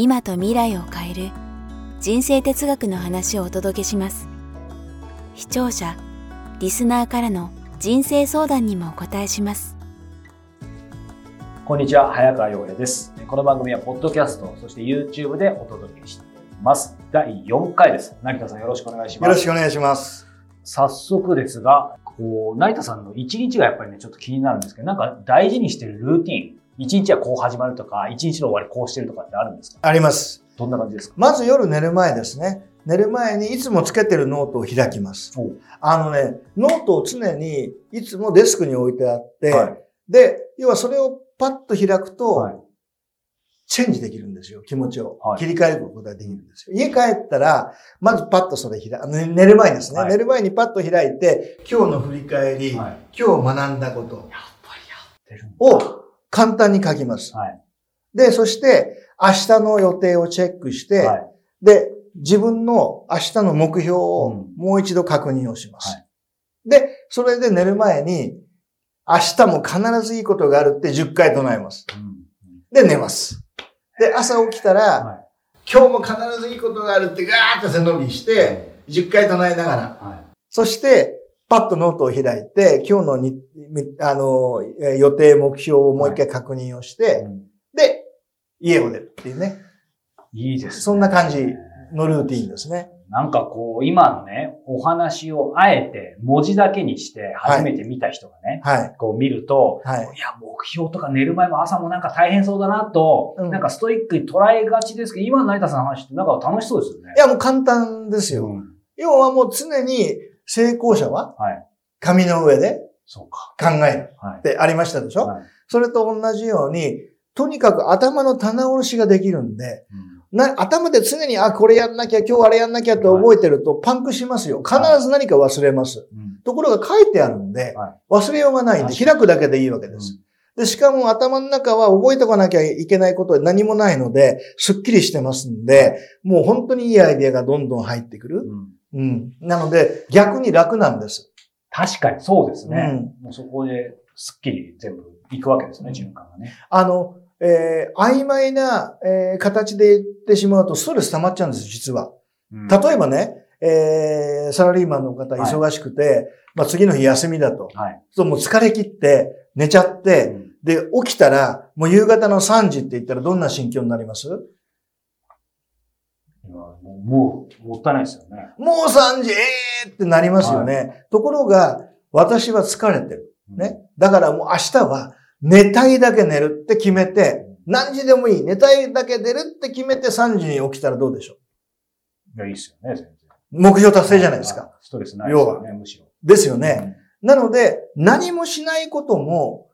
今と未来を変える人生哲学の話をお届けします。視聴者リスナーからの人生相談にもお答えします。こんにちは早川洋平です。この番組はポッドキャストそして YouTube でお届けしています。第4回です。成田さんよろしくお願いします。よろしくお願いします。早速ですがこう成田さんの一日がやっぱりねちょっと気になるんですけどなんか大事にしてるルーティン一日はこう始まるとか、一日の終わりこうしてるとかってあるんですか？あります。どんな感じですか？まず夜寝る前ですね。寝る前にいつもつけてるノートを開きます。あのね、ノートを常にいつもデスクに置いてあって、はい、で、要はそれをパッと開くと、はい、チェンジできるんですよ、気持ちを。はい、切り替えることができるんですよ。家帰ったら、まずパッとそれ開く、寝る前ですね、寝る前にパッと開いて、今日の振り返り、今日学んだこと。やっぱりやってるを簡単に書きます。はい、で、そして、明日の予定をチェックして、はい、で、自分の明日の目標をもう一度確認をします。はい、で、それで寝る前に、明日も必ずいいことがあるって10回唱えます。うん、で、寝ます。で、朝起きたら、今日も必ずいいことがあるってガーッと背伸びして、10回唱えながら、そして、パッとノートを開いて、今日のに、あの、予定、目標をもう一回確認をして、はいうん、で、家を出るっていうね。いいです、ね、そんな感じのルーティンですね。なんかこう、今のね、お話をあえて文字だけにして初めて見た人がね、はい、こう見ると、はい、いや、目標とか寝る前も朝もなんか大変そうだなと、うん、なんかストイックに捉えがちですけど、今の成田さんの話ってなんか楽しそうですよね。いや、もう簡単ですよ。うん、要はもう常に成功者は、はい。紙の上で考える。ってありましたでしょ、はい、それと同じように、とにかく頭の棚卸しができるんで、うん、な頭で常に、あ、これやんなきゃ、今日あれやんなきゃって覚えてるとパンクしますよ。必ず何か忘れます。はい。うん、ところが書いてあるんで、忘れようがないんで、開くだけでいいわけです。で、しかも頭の中は覚えておかなきゃいけないことは何もないので、すっきりしてますんで、もう本当にいいアイデアがどんどん入ってくる。うん、うん、なので、逆に楽なんです。確かにそうですね。うん、もうそこですっきり全部いくわけですね、循環がね。あの、えー、曖昧な、えー、形で言ってしまうとストレス溜まっちゃうんです、実は。うん、例えばね、えー、サラリーマンの方忙しくて、はい、まあ次の日休みだと。はい。そうもう疲れ切って寝ちゃって、うん、で、起きたらもう夕方の3時って言ったらどんな心境になります？もう、もったいないですよね。もう3時、ええー、ってなりますよね。はい、ところが、私は疲れてる。ね。だからもう明日は寝たいだけ寝るって決めて、何時でもいい。寝たいだけ寝るって決めて3時に起きたらどうでしょう？いや、いいっすよね、全然。目標達成じゃないですか。ストレスないですよね、むしろ。ですよね。うん、なので、何もしないことも、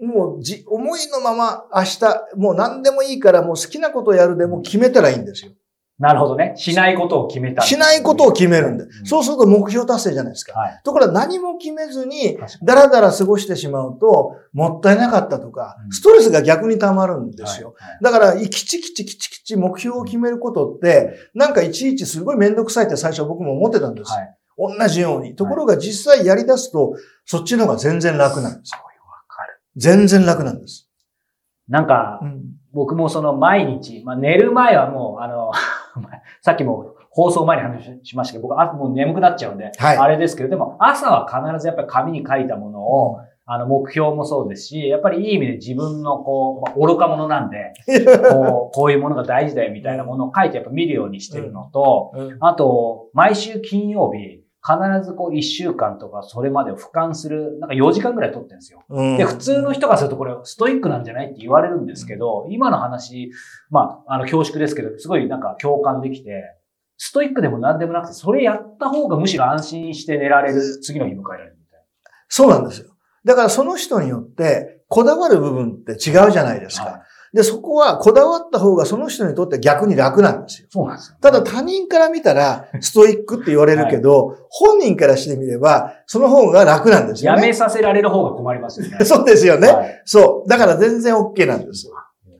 もうじ、思いのまま明日、もう何でもいいからもう好きなことをやるでも決めたらいいんですよ。なるほどね。しないことを決めた、ね。しないことを決めるんで。うん、そうすると目標達成じゃないですか。はい、ところが何も決めずに、だらだら過ごしてしまうと、もったいなかったとか、ストレスが逆に溜まるんですよ。はいはい、だから、きちきちきちきち目標を決めることって、なんかいちいちすごいめんどくさいって最初僕も思ってたんです。同じように。ところが実際やり出すと、そっちの方が全然楽なんですよ。全然楽なんです。なんか、うん、僕もその毎日、まあ、寝る前はもう、あの、さっきも放送前に話しましたけど、僕はもう眠くなっちゃうんで、はい、あれですけど、でも朝は必ずやっぱり紙に書いたものを、うん、あの、目標もそうですし、やっぱりいい意味で自分のこう、まあ、愚か者なんで、こう、こういうものが大事だよみたいなものを書いてやっぱ見るようにしてるのと、うん、あと、毎週金曜日、必ずこう一週間とかそれまでを俯瞰する、なんか4時間ぐらい撮ってるんですよ。うん、で、普通の人がするとこれストイックなんじゃないって言われるんですけど、今の話、まあ、あの恐縮ですけど、すごいなんか共感できて、ストイックでも何でもなくて、それやった方がむしろ安心して寝られる、次の日迎えられるみたいな。そうなんですよ。だからその人によって、こだわる部分って違うじゃないですか。はいで、そこはこだわった方がその人にとって逆に楽なんですよ。そうなんですよ、ただ他人から見たらストイックって言われるけど、はい、本人からしてみれば、その方が楽なんですよね。やめさせられる方が困りますよね。そうですよね、はい、そう。だから全然 OK なんです。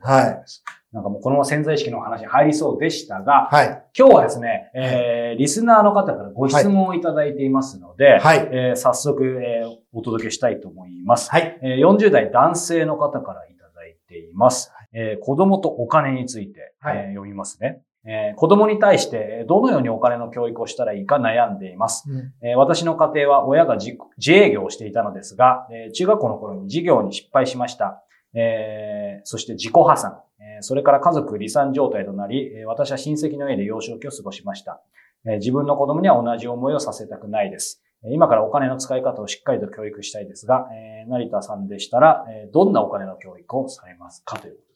はい。なんかもうこの潜在意識の話に入りそうでしたが、はい、今日はですね、えー、リスナーの方からご質問をいただいていますので、はい、えー、早速、えー、お届けしたいと思います。はい、えー、40代男性の方からいただいています。えー、子供とお金について、はい、えー、読みますね。えー、子供に対してどのようにお金の教育をしたらいいか悩んでいます。うん、えー、私の家庭は親が自営業をしていたのですが、えー、中学校の頃に事業に失敗しました。えー、そして自己破産。それから家族離散状態となり、私は親戚の家で幼少期を過ごしました。自分の子供には同じ思いをさせたくないです。今からお金の使い方をしっかりと教育したいですが、成田さんでしたら、どんなお金の教育をされますかということ。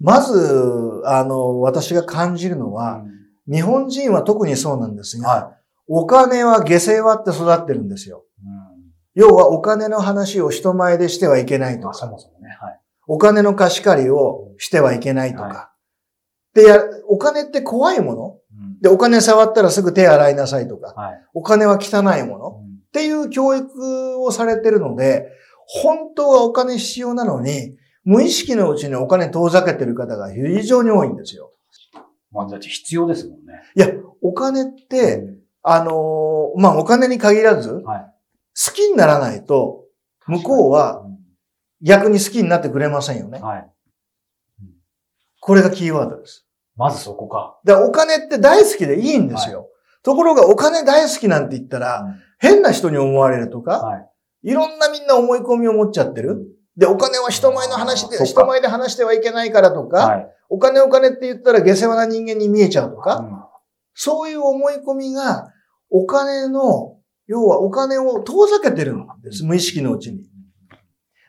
まず、あの、私が感じるのは、うん、日本人は特にそうなんですが、はい、お金は下世話って育ってるんですよ。うん、要はお金の話を人前でしてはいけないとか。そもそもね。はい。お金の貸し借りをしてはいけないとか。はい、でや、お金って怖いもの、うん、で、お金触ったらすぐ手洗いなさいとか。はい、お金は汚いもの、うん、っていう教育をされてるので、本当はお金必要なのに、無意識のうちにお金遠ざけてる方が非常に多いんですよ。まあ、だって必要ですもんね。いや、お金って、うん、あのまあ、お金に限らず、はい、好きにならないと、向こうは逆に好きになってくれませんよね。はい。これがキーワードです。まずそこか。だからお金って大好きでいいんですよ。はい、ところがお金大好きなんて言ったら、うん、変な人に思われるとか、はい、いろんなみんな思い込みを持っちゃってる。で、お金は人前の話で、人前で話してはいけないからとか、はい、お金お金って言ったら下世話な人間に見えちゃうとか、うん、そういう思い込みが、お金の、要はお金を遠ざけてるんです。無意識のうちに。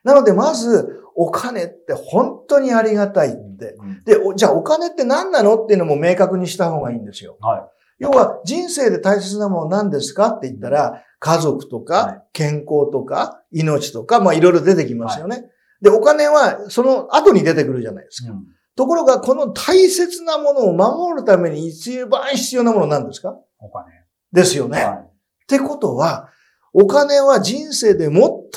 なので、まず、お金って本当にありがたいって。で、じゃあお金って何なのっていうのも明確にした方がいいんですよ。はい。要は、人生で大切なもの何ですかって言ったら、家族とか、健康とか、命とか、まあいろいろ出てきますよね。はい、で、お金はその後に出てくるじゃないですか。うん、ところが、この大切なものを守るために一番必要なもの何ですか？お金。ですよね。はい、ってことは、お金は人生で最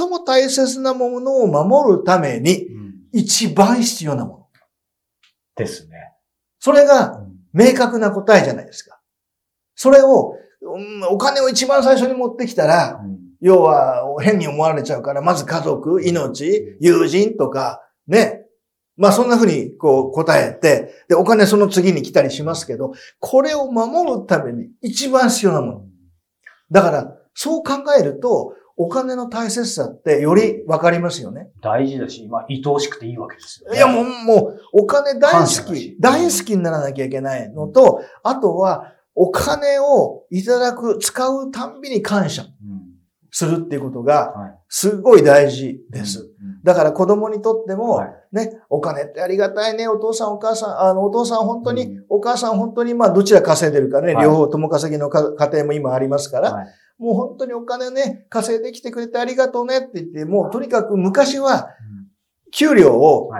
も大切なものを守るために一番必要なもの。ですね。それが明確な答えじゃないですか。それを、お金を一番最初に持ってきたら、要は変に思われちゃうから、まず家族、命、友人とか、ね。まあそんな風にこう答えて、で、お金その次に来たりしますけど、これを守るために一番必要なもの。だから、そう考えると、お金の大切さってより分かりますよね。大事だし、まあ、愛おしくていいわけですよ、ね。いや、もう、もう、お金大好き、大好きにならなきゃいけないのと、あとは、お金をいただく、使うたんびに感謝するっていうことが、すごい大事です。だから子供にとっても、ね、お金ってありがたいね、お父さんお母さん、あの、お父さん本当に、お母さん本当に、まあ、どちら稼いでるかね、両方共稼ぎの家庭も今ありますから、もう本当にお金ね、稼いできてくれてありがとうねって言って、もうとにかく昔は、給料を、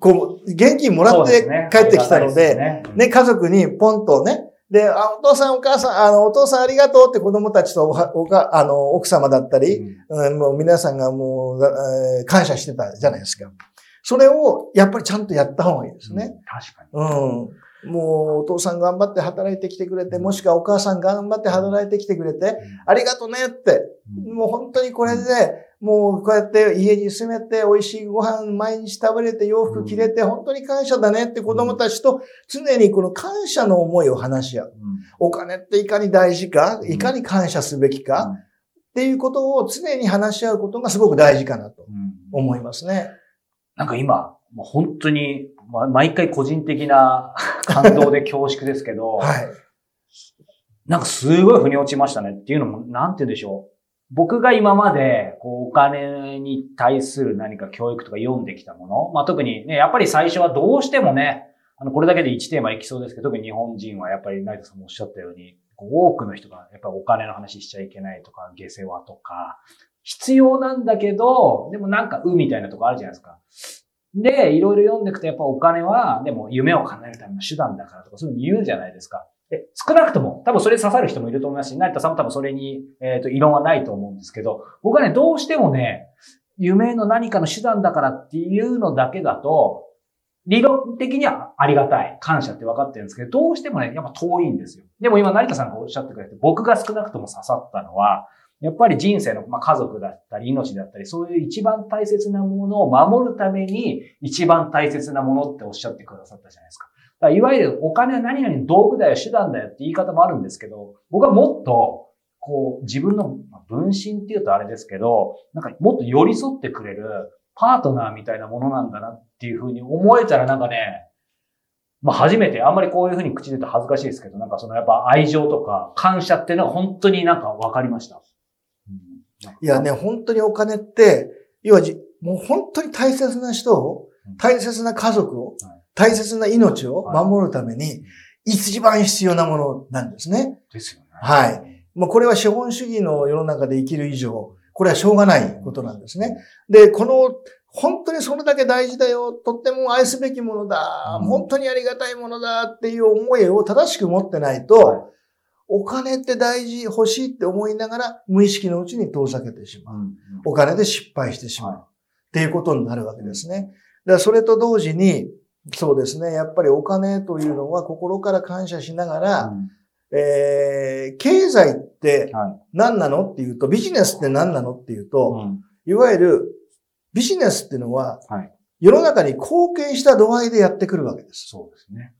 こう、現金もらって帰ってきたので、ね、家族にポンとね、で、あ、お父さんお母さん、あの、お父さんありがとうって子供たちとおおか、あの、奥様だったり、うん、もう皆さんがもう、えー、感謝してたじゃないですか。それを、やっぱりちゃんとやった方がいいですね。うん、確かに。うん。もうお父さん頑張って働いてきてくれて、もしくはお母さん頑張って働いてきてくれて、ありがとねって、もう本当にこれで、もうこうやって家に住めて、美味しいご飯毎日食べれて、洋服着れて、本当に感謝だねって子供たちと常にこの感謝の思いを話し合う。お金っていかに大事か、いかに感謝すべきか、っていうことを常に話し合うことがすごく大事かなと思いますね。なんか今、もう本当にま、毎回個人的な 感動で恐縮ですけど、はい。なんかすごい腑に落ちましたねっていうのも、なんて言うんでしょう。僕が今まで、こう、お金に対する何か教育とか読んできたもの、まあ、特にね、やっぱり最初はどうしてもね、あの、これだけで1テーマいきそうですけど、特に日本人はやっぱり成田さんもおっしゃったように、多くの人がやっぱりお金の話しちゃいけないとか、下世話とか、必要なんだけど、でもなんか、うみたいなとこあるじゃないですか。で、いろいろ読んでいくと、やっぱお金は、でも夢を叶えるための手段だからとか、そういうの言うじゃないですか。で、少なくとも、多分それ刺さる人もいると思いますし、成田さんも多分それに、えっ、ー、と、異論はないと思うんですけど、僕はね、どうしてもね、夢の何かの手段だからっていうのだけだと、理論的にはありがたい、感謝って分かってるんですけど、どうしてもね、やっぱ遠いんですよ。でも今成田さんがおっしゃってくれて、僕が少なくとも刺さったのは、やっぱり人生の、まあ、家族だったり、命だったり、そういう一番大切なものを守るために、一番大切なものっておっしゃってくださったじゃないですか。かいわゆるお金は何々道具だよ、手段だよって言い方もあるんですけど、僕はもっと、こう、自分の分身っていうとあれですけど、なんかもっと寄り添ってくれるパートナーみたいなものなんだなっていうふうに思えたらなんかね、まあ初めて、あんまりこういうふうに口で言うと恥ずかしいですけど、なんかそのやっぱ愛情とか感謝っていうのは本当になんか分かりました。いやね、本当にお金って、要はじ、もう本当に大切な人を、大切な家族を、大切な命を守るために、一番必要なものなんですね。ですよね。はい。もうこれは資本主義の世の中で生きる以上、これはしょうがないことなんですね。で、この、本当にそれだけ大事だよ。とっても愛すべきものだ。本当にありがたいものだっていう思いを正しく持ってないと、お金って大事、欲しいって思いながら、無意識のうちに遠ざけてしまう。お金で失敗してしまう。っていうことになるわけですね。だからそれと同時に、そうですね。やっぱりお金というのは心から感謝しながら、うん、えー、経済って何なのっていうと、ビジネスって何なのっていうと、うん、いわゆるビジネスっていうのは、はい、世の中に貢献した度合いでやってくるわけです。そうですね。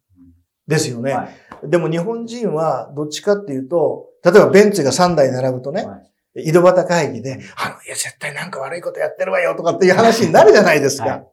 ですよね。はい、でも日本人はどっちかっていうと、例えばベンツが3台並ぶとね、はい、井戸端会議で、あの、いや、絶対なんか悪いことやってるわよとかっていう話になるじゃないですか。はい、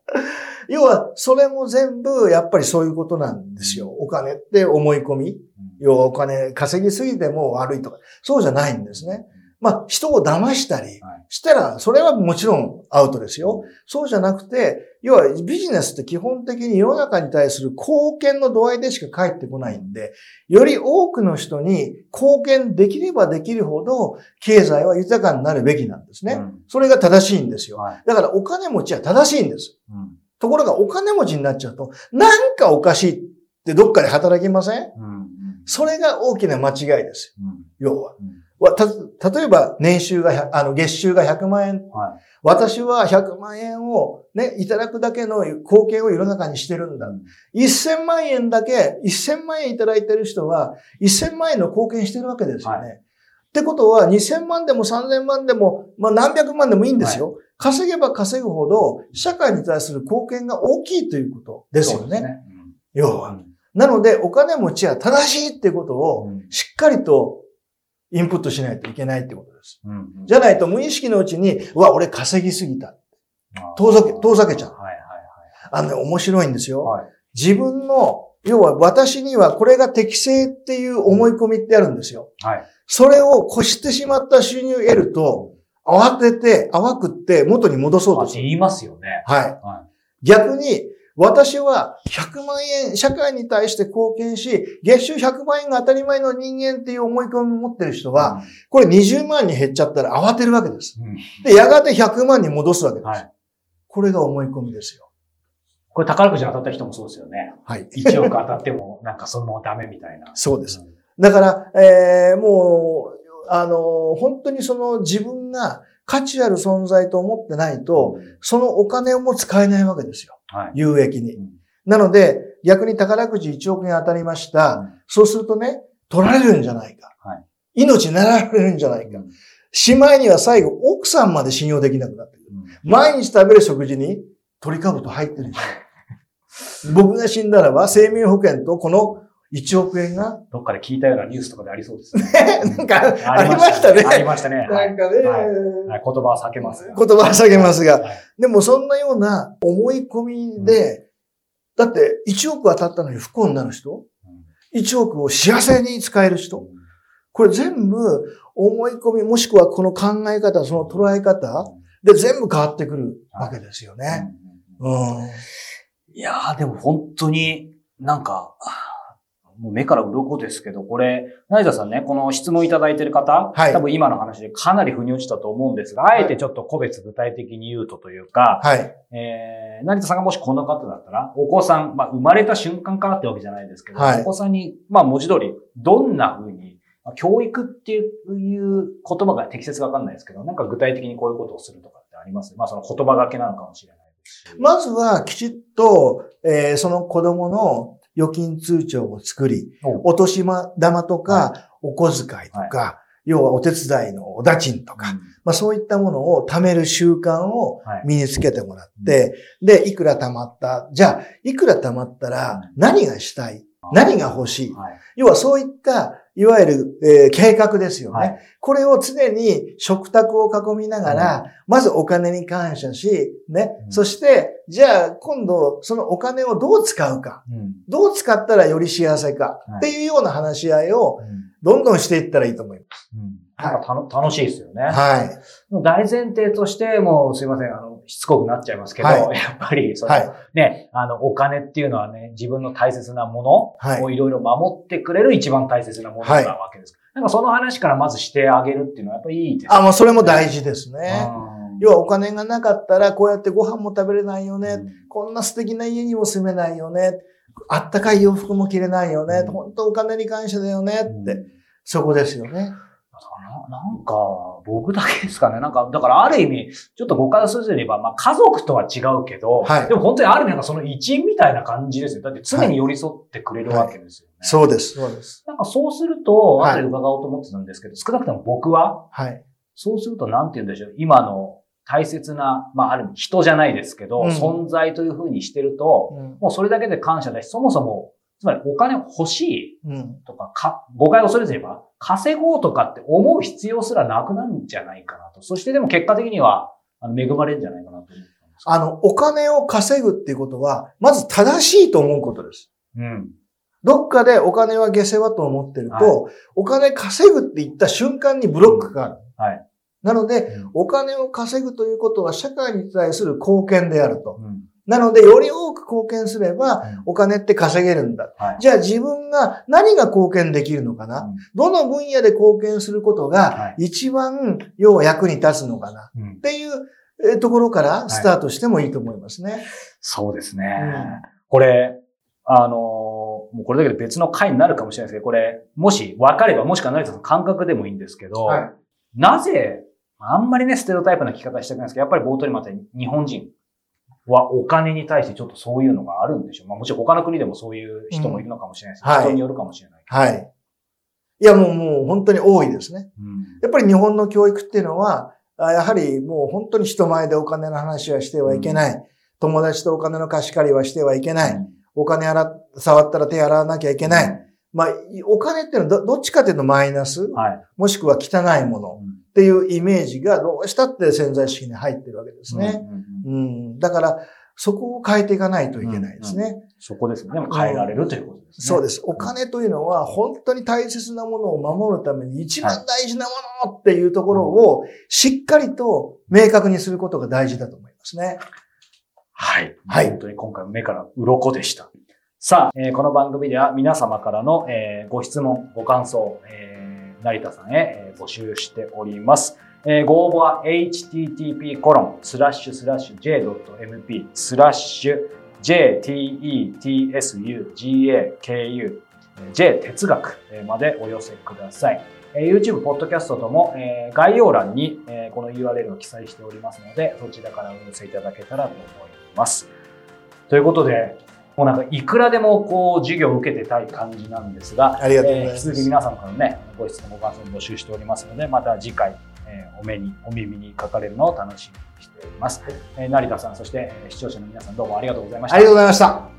要は、それも全部、やっぱりそういうことなんですよ。お金って思い込み。要はお金稼ぎすぎても悪いとか。そうじゃないんですね。まあ、人を騙したりしたら、それはもちろんアウトですよ。そうじゃなくて、要はビジネスって基本的に世の中に対する貢献の度合いでしか返ってこないんで、より多くの人に貢献できればできるほど、経済は豊かになるべきなんですね。それが正しいんですよ。だからお金持ちは正しいんです。ところがお金持ちになっちゃうと、なんかおかしいってどっかで働きません、それが大きな間違いですよ。要は。た、例えば年収が、あの、月収が100万円。はい、私は100万円をね、いただくだけの貢献を世の中にしてるんだ。1000万円だけ、1000万円いただいてる人は、1000万円の貢献してるわけですよね。はい、ってことは、2000万でも3000万でも、まあ何百万でもいいんですよ。はい、稼げば稼ぐほど、社会に対する貢献が大きいということですよね。ねうん、要は。なので、お金持ちは正しいってことを、しっかりとインプットしないといけないってことです。うんうん、じゃないと無意識のうちに、うわ、俺稼ぎすぎた。遠ざけ、遠ざけちゃう。はいはいはい、あのね、面白いんですよ。はい、自分の、要は私にはこれが適正っていう思い込みってあるんですよ。はい、それを越してしまった収入を得ると、慌てて、淡くって元に戻そうとする。言いますよね。はい。はい、逆に、私は100万円、社会に対して貢献し、月収100万円が当たり前の人間っていう思い込みを持ってる人は、これ20万に減っちゃったら慌てるわけです。で、やがて100万に戻すわけです。はい、これが思い込みですよ。これ宝くじ当たった人もそうですよね。はい。1億当たっても、なんかそのままダメみたいな。そうです。だから、えー、もう、あの、本当にその自分が価値ある存在と思ってないと、そのお金をも使えないわけですよ。はい、有益に。なので、逆に宝くじ1億円当たりました。そうするとね、取られるんじゃないか。はい、命なられるんじゃないか。しまいには最後、奥さんまで信用できなくなってくる。毎日食べる食事に鳥かぶと入ってるじゃん。僕が死んだらば、生命保険とこの1億円がどっかで聞いたようなニュースとかでありそうですね。なんか、ありましたね。ありましたね。なんかね、はい、言葉は避けます言葉は避けますが、でもそんなような思い込みで、だって1億当たったのに不幸になる人、1億を幸せに使える人、これ全部思い込み、もしくはこの考え方、その捉え方で全部変わってくるわけですよね。うん、いやー、でも本当になん。か、もう目から鱗ですけど、これ、成田さんね、この質問いただいてる方、はい、多分今の話でかなり腑に落ちたと思うんですが、あえてちょっと個別具体的に言うとというか、はい。えー、成田さんがもしこの方だったら、お子さん、まあ生まれた瞬間からってわけじゃないですけど、はい、お子さんに、まあ文字通り、どんな風に、教育っていう言葉が適切かわかんないですけど、なんか具体的にこういうことをするとかってあります？まあその言葉がけなのかもしれない。まずはきちっと、えー、その子供の預金通帳を作り、お年玉とか、お小遣いとか、要はお手伝いのおだちんとか、まあそういったものを貯める習慣を身につけてもらって、で、いくら貯まった、じゃあ、いくら貯まったら何がしたい？何が欲しい、要はそういったいわゆる、えー、計画ですよね、はい、これを常に食卓を囲みながら、うん、まずお金に感謝し、ね、うん、そして、じゃあ今度そのお金をどう使うか、うん、どう使ったらより幸せか、っていうような話し合いをどんどんしていったらいいと思います。なんか楽しいですよね。はい。大前提として、もうすいません、あの、しつこくなっちゃいますけど、はい、やっぱり、その、はい、ね、あの、お金っていうのはね、自分の大切なものをいろいろ守ってくれる一番大切なものなわけです。はい、なんかその話からまずしてあげるっていうのはやっぱりいいですね。あ、もうそれも大事ですね。要はお金がなかったらこうやってご飯も食べれないよね。うん、こんな素敵な家にも住めないよね。あったかい洋服も着れないよね。うん、本当お金に感謝だよねって、うん、そこですよね。なんか、僕だけですかね。なんか、だからある意味、ちょっと誤解をすると言えば、まあ家族とは違うけど、はい、でも本当にある意味なんかその一員みたいな感じですよ。だって常に寄り添ってくれるわけですよね。はい、そうです、そうです。なんかそうすると、後で伺おうと思ってたんですけど、少なくとも僕は、はい。そうするとなんて言うんでしょう。今の大切な、まあある意味人じゃないですけど、うん、存在というふうにしてると、うん、もうそれだけで感謝だし、そもそもつまりお金欲しいとか、か誤解を恐れずれば、稼ごうとかって思う必要すらなくなるんじゃないかなと。そしてでも結果的には、あの恵まれるんじゃないかなと。あの、お金を稼ぐっていうことは、まず正しいと思うことです。うん。どっかでお金は下世話と思ってると、はい、お金稼ぐって言った瞬間にブロックがある。うん、はい。なので、うん、お金を稼ぐということは社会に対する貢献であると。うん。なので、より多く貢献すれば、お金って稼げるんだ。はい、じゃあ自分が何が貢献できるのかな、うん、どの分野で貢献することが一番、要は役に立つのかな、っていうところからスタートしてもいいと思いますね。はい、そうですね。うん、これ、あのもうこれだけで別の回になるかもしれないですけど、これ、もし分かれば、もしくは何かの感覚でもいいんですけど、はい、なぜ、あんまりね、ステレオタイプな聞き方したくないんですけど、やっぱり冒頭にまた日本人、はお金に対してちょっとそういうのがあるんでしょう。まあもちろん他の国でもそういう人もいるのかもしれないですけど、うん、人によるかもしれない。はい。いやもうもう本当に多いですね。うん、やっぱり日本の教育っていうのは、やはりもう本当に人前でお金の話はしてはいけない。うん、友達とお金の貸し借りはしてはいけない。お金洗、触ったら手洗わなきゃいけない。まあ、お金っていうのはどっちかというとマイナス、はい、もしくは汚いものっていうイメージがどうしたって潜在意識に入ってるわけですね。うん、だから、そこを変えていかないといけないですね。うんうん、そこですね。でも変えられるということですね。そうです。お金というのは本当に大切なものを守るために一番大事なものっていうところをしっかりと明確にすることが大事だと思いますね。はい。はい。本当に今回目から鱗でした。さあ、えー、この番組では皆様からの、えー、ご質問、ご感想、えー、成田さんへ、えー、募集しております。えー、ご応募は http コロンスラッシュスラッシュ j.mp スラッシュ jtetsugaku j 哲学までお寄せください。YouTube、ポッドキャストとも概要欄にこの URL を記載しておりますので、そちらからお寄せいただけたらと思います。ということで、もうなんかいくらでもこう授業を受けてたい感じなんですが、ありがとうございます。えー、引き続き皆さんからのね、ご質問、ご感想を募集しておりますので、また次回、えー、お目に、お耳にかかれるのを楽しみにしております。はい、えー、成田さん、そして視聴者の皆さんどうもありがとうございました。ありがとうございました。